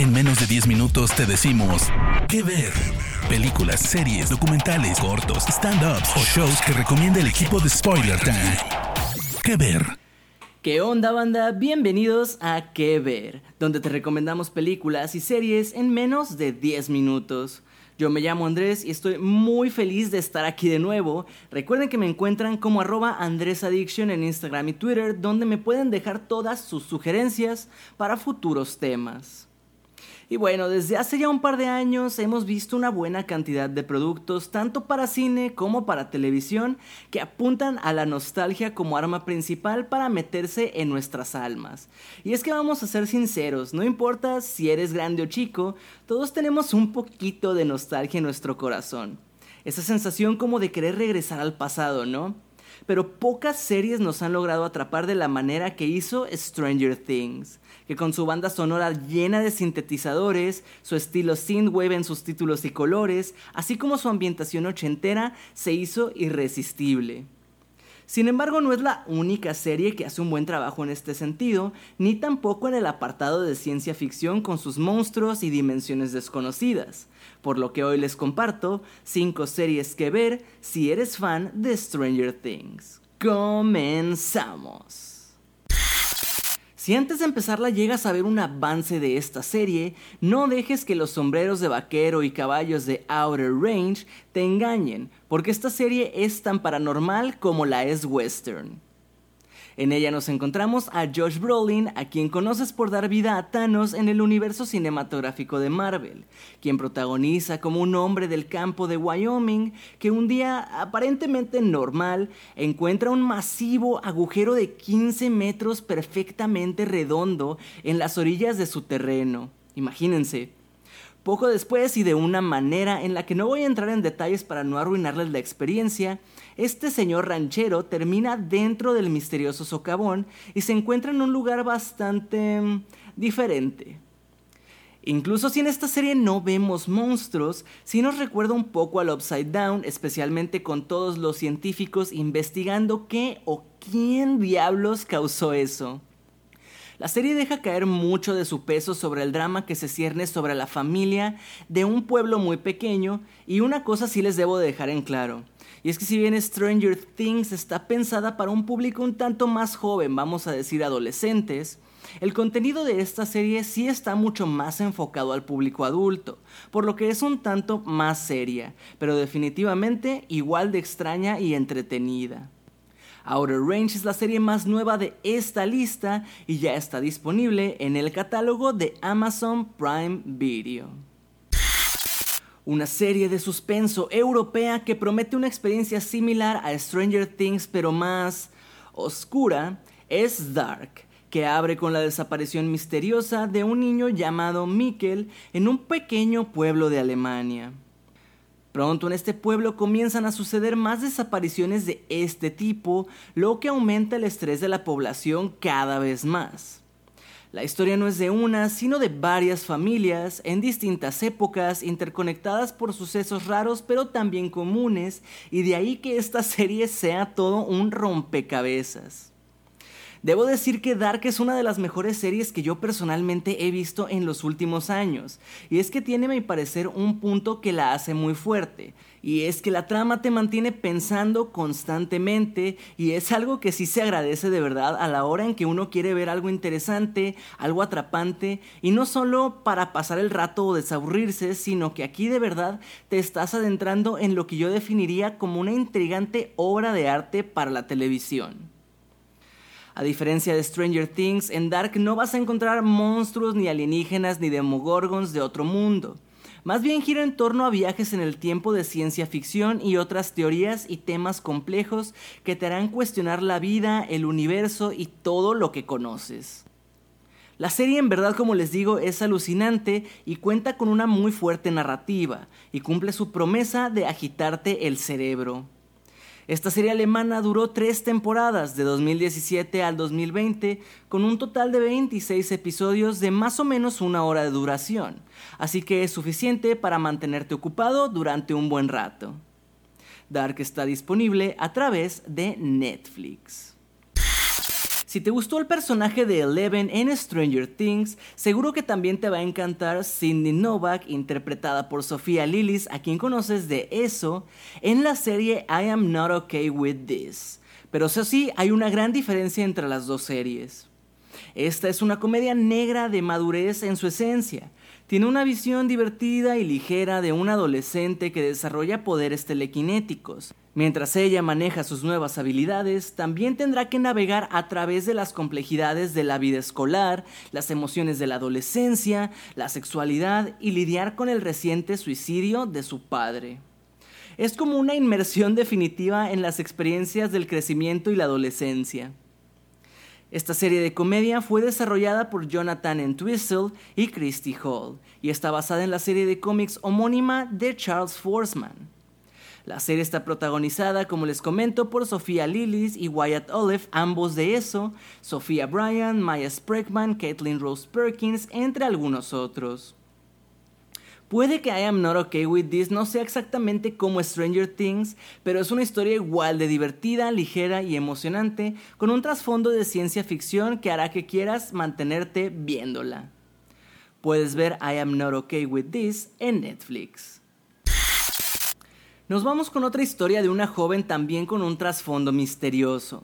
En menos de 10 minutos te decimos qué ver. Películas, series, documentales, cortos, stand-ups o shows que recomienda el equipo de Spoiler Time. ¿Qué ver? ¿Qué onda banda? Bienvenidos a ¿Qué ver? Donde te recomendamos películas y series en menos de 10 minutos. Yo me llamo Andrés y estoy muy feliz de estar aquí de nuevo. Recuerden que me encuentran como arroba en Instagram y Twitter, donde me pueden dejar todas sus sugerencias para futuros temas. Y bueno, desde hace ya un par de años hemos visto una buena cantidad de productos, tanto para cine como para televisión, que apuntan a la nostalgia como arma principal para meterse en nuestras almas. Y es que vamos a ser sinceros, no importa si eres grande o chico, todos tenemos un poquito de nostalgia en nuestro corazón. Esa sensación como de querer regresar al pasado, ¿no? Pero pocas series nos han logrado atrapar de la manera que hizo Stranger Things, que con su banda sonora llena de sintetizadores, su estilo synthwave en sus títulos y colores, así como su ambientación ochentera, se hizo irresistible. Sin embargo, no es la única serie que hace un buen trabajo en este sentido, ni tampoco en el apartado de ciencia ficción con sus monstruos y dimensiones desconocidas, por lo que hoy les comparto 5 series que ver si eres fan de Stranger Things. Comenzamos. Si antes de empezarla llegas a ver un avance de esta serie, no dejes que los sombreros de vaquero y caballos de Outer Range te engañen, porque esta serie es tan paranormal como la es western. En ella nos encontramos a Josh Brolin, a quien conoces por dar vida a Thanos en el universo cinematográfico de Marvel, quien protagoniza como un hombre del campo de Wyoming que un día aparentemente normal encuentra un masivo agujero de 15 metros perfectamente redondo en las orillas de su terreno. Imagínense, poco después y de una manera en la que no voy a entrar en detalles para no arruinarles la experiencia, este señor ranchero termina dentro del misterioso socavón y se encuentra en un lugar bastante mm, diferente. Incluso si en esta serie no vemos monstruos, sí nos recuerda un poco al Upside Down, especialmente con todos los científicos investigando qué o quién diablos causó eso. La serie deja caer mucho de su peso sobre el drama que se cierne sobre la familia de un pueblo muy pequeño y una cosa sí les debo dejar en claro. Y es que si bien Stranger Things está pensada para un público un tanto más joven, vamos a decir adolescentes, el contenido de esta serie sí está mucho más enfocado al público adulto, por lo que es un tanto más seria, pero definitivamente igual de extraña y entretenida. Outer Range es la serie más nueva de esta lista y ya está disponible en el catálogo de Amazon Prime Video. Una serie de suspenso europea que promete una experiencia similar a Stranger Things pero más oscura es Dark, que abre con la desaparición misteriosa de un niño llamado Mikkel en un pequeño pueblo de Alemania. Pronto en este pueblo comienzan a suceder más desapariciones de este tipo, lo que aumenta el estrés de la población cada vez más. La historia no es de una, sino de varias familias en distintas épocas, interconectadas por sucesos raros pero también comunes, y de ahí que esta serie sea todo un rompecabezas. Debo decir que Dark es una de las mejores series que yo personalmente he visto en los últimos años, y es que tiene a mi parecer un punto que la hace muy fuerte, y es que la trama te mantiene pensando constantemente, y es algo que sí se agradece de verdad a la hora en que uno quiere ver algo interesante, algo atrapante, y no solo para pasar el rato o desaburrirse, sino que aquí de verdad te estás adentrando en lo que yo definiría como una intrigante obra de arte para la televisión. A diferencia de Stranger Things, en Dark no vas a encontrar monstruos ni alienígenas ni demogorgons de otro mundo. Más bien gira en torno a viajes en el tiempo de ciencia ficción y otras teorías y temas complejos que te harán cuestionar la vida, el universo y todo lo que conoces. La serie en verdad, como les digo, es alucinante y cuenta con una muy fuerte narrativa y cumple su promesa de agitarte el cerebro. Esta serie alemana duró tres temporadas, de 2017 al 2020, con un total de 26 episodios de más o menos una hora de duración, así que es suficiente para mantenerte ocupado durante un buen rato. Dark está disponible a través de Netflix. Si te gustó el personaje de Eleven en Stranger Things, seguro que también te va a encantar Cindy Novak, interpretada por Sofía Lillis, a quien conoces de eso, en la serie I Am Not Okay With This. Pero eso sí, hay una gran diferencia entre las dos series. Esta es una comedia negra de madurez en su esencia, tiene una visión divertida y ligera de un adolescente que desarrolla poderes telequinéticos. Mientras ella maneja sus nuevas habilidades, también tendrá que navegar a través de las complejidades de la vida escolar, las emociones de la adolescencia, la sexualidad y lidiar con el reciente suicidio de su padre. Es como una inmersión definitiva en las experiencias del crecimiento y la adolescencia. Esta serie de comedia fue desarrollada por Jonathan Entwistle y Christy Hall y está basada en la serie de cómics homónima de Charles Forsman. La serie está protagonizada, como les comento, por Sofía Lillis y Wyatt Olive, ambos de eso, Sofía Bryan, Maya Spreckman, Caitlin Rose Perkins, entre algunos otros. Puede que I Am Not Okay With This no sea exactamente como Stranger Things, pero es una historia igual de divertida, ligera y emocionante, con un trasfondo de ciencia ficción que hará que quieras mantenerte viéndola. Puedes ver I Am Not Okay With This en Netflix. Nos vamos con otra historia de una joven también con un trasfondo misterioso.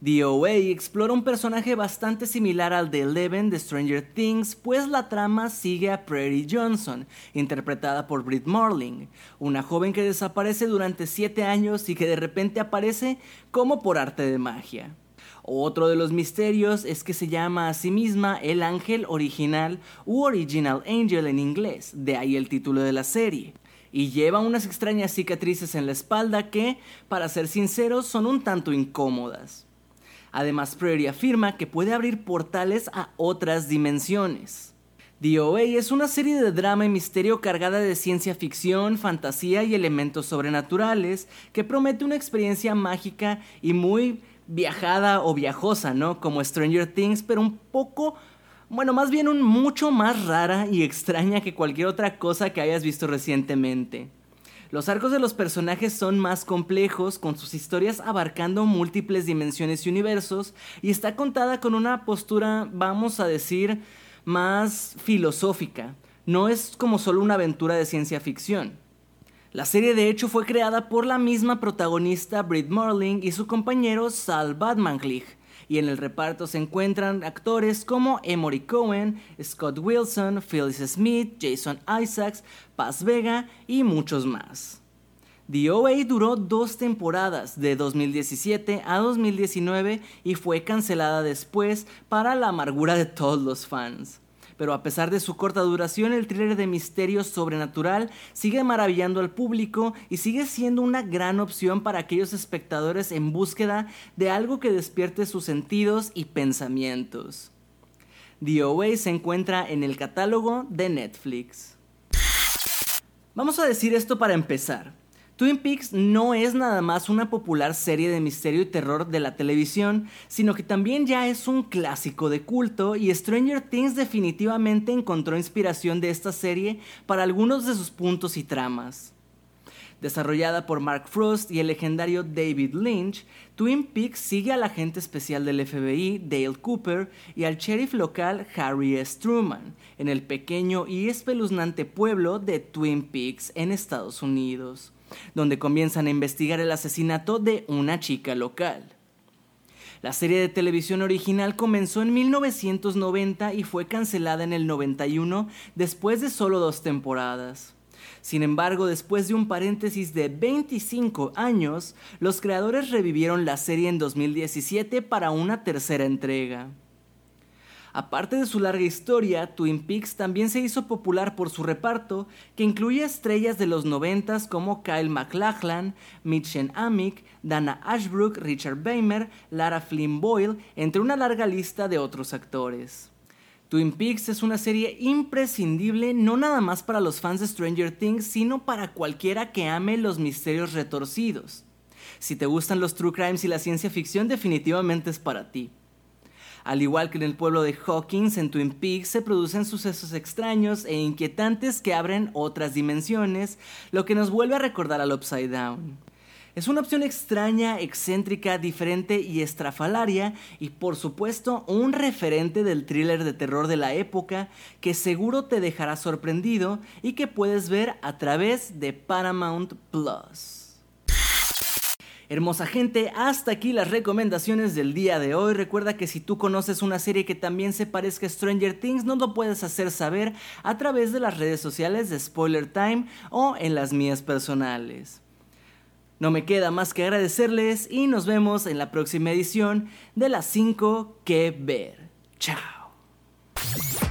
DOA explora un personaje bastante similar al de Eleven de Stranger Things, pues la trama sigue a Prairie Johnson, interpretada por Britt Marling, una joven que desaparece durante 7 años y que de repente aparece como por arte de magia. Otro de los misterios es que se llama a sí misma el ángel original u Original Angel en inglés, de ahí el título de la serie. Y lleva unas extrañas cicatrices en la espalda que, para ser sinceros, son un tanto incómodas. Además, Prairie afirma que puede abrir portales a otras dimensiones. DOA es una serie de drama y misterio cargada de ciencia ficción, fantasía y elementos sobrenaturales que promete una experiencia mágica y muy viajada o viajosa, ¿no? Como Stranger Things, pero un poco, bueno, más bien un mucho más rara y extraña que cualquier otra cosa que hayas visto recientemente. Los arcos de los personajes son más complejos, con sus historias abarcando múltiples dimensiones y universos, y está contada con una postura, vamos a decir, más filosófica. No es como solo una aventura de ciencia ficción. La serie de hecho fue creada por la misma protagonista Britt Marling y su compañero Sal Badmanklich, y en el reparto se encuentran actores como Emory Cohen, Scott Wilson, Phyllis Smith, Jason Isaacs, Paz Vega y muchos más. The OA duró dos temporadas, de 2017 a 2019, y fue cancelada después para la amargura de todos los fans pero a pesar de su corta duración, el thriller de misterio sobrenatural sigue maravillando al público y sigue siendo una gran opción para aquellos espectadores en búsqueda de algo que despierte sus sentidos y pensamientos. The OA se encuentra en el catálogo de Netflix. Vamos a decir esto para empezar. Twin Peaks no es nada más una popular serie de misterio y terror de la televisión, sino que también ya es un clásico de culto y Stranger Things definitivamente encontró inspiración de esta serie para algunos de sus puntos y tramas. Desarrollada por Mark Frost y el legendario David Lynch, Twin Peaks sigue al agente especial del FBI, Dale Cooper, y al sheriff local Harry S. Truman, en el pequeño y espeluznante pueblo de Twin Peaks en Estados Unidos donde comienzan a investigar el asesinato de una chica local. La serie de televisión original comenzó en 1990 y fue cancelada en el 91 después de solo dos temporadas. Sin embargo, después de un paréntesis de 25 años, los creadores revivieron la serie en 2017 para una tercera entrega. Aparte de su larga historia, Twin Peaks también se hizo popular por su reparto, que incluye estrellas de los noventas como Kyle MacLachlan, Mitchen Amick, Dana Ashbrook, Richard Weimer, Lara Flynn Boyle, entre una larga lista de otros actores. Twin Peaks es una serie imprescindible no nada más para los fans de Stranger Things, sino para cualquiera que ame los misterios retorcidos. Si te gustan los true crimes y la ciencia ficción, definitivamente es para ti. Al igual que en el pueblo de Hawkins, en Twin Peaks se producen sucesos extraños e inquietantes que abren otras dimensiones, lo que nos vuelve a recordar al Upside Down. Es una opción extraña, excéntrica, diferente y estrafalaria y por supuesto un referente del thriller de terror de la época que seguro te dejará sorprendido y que puedes ver a través de Paramount Plus. Hermosa gente, hasta aquí las recomendaciones del día de hoy. Recuerda que si tú conoces una serie que también se parezca a Stranger Things, no lo puedes hacer saber a través de las redes sociales de Spoiler Time o en las mías personales. No me queda más que agradecerles y nos vemos en la próxima edición de las 5 que ver. Chao.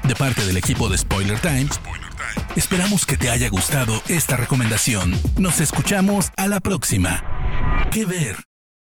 De parte del equipo de Spoiler Time, esperamos que te haya gustado esta recomendación. Nos escuchamos a la próxima. ¿Qué ver?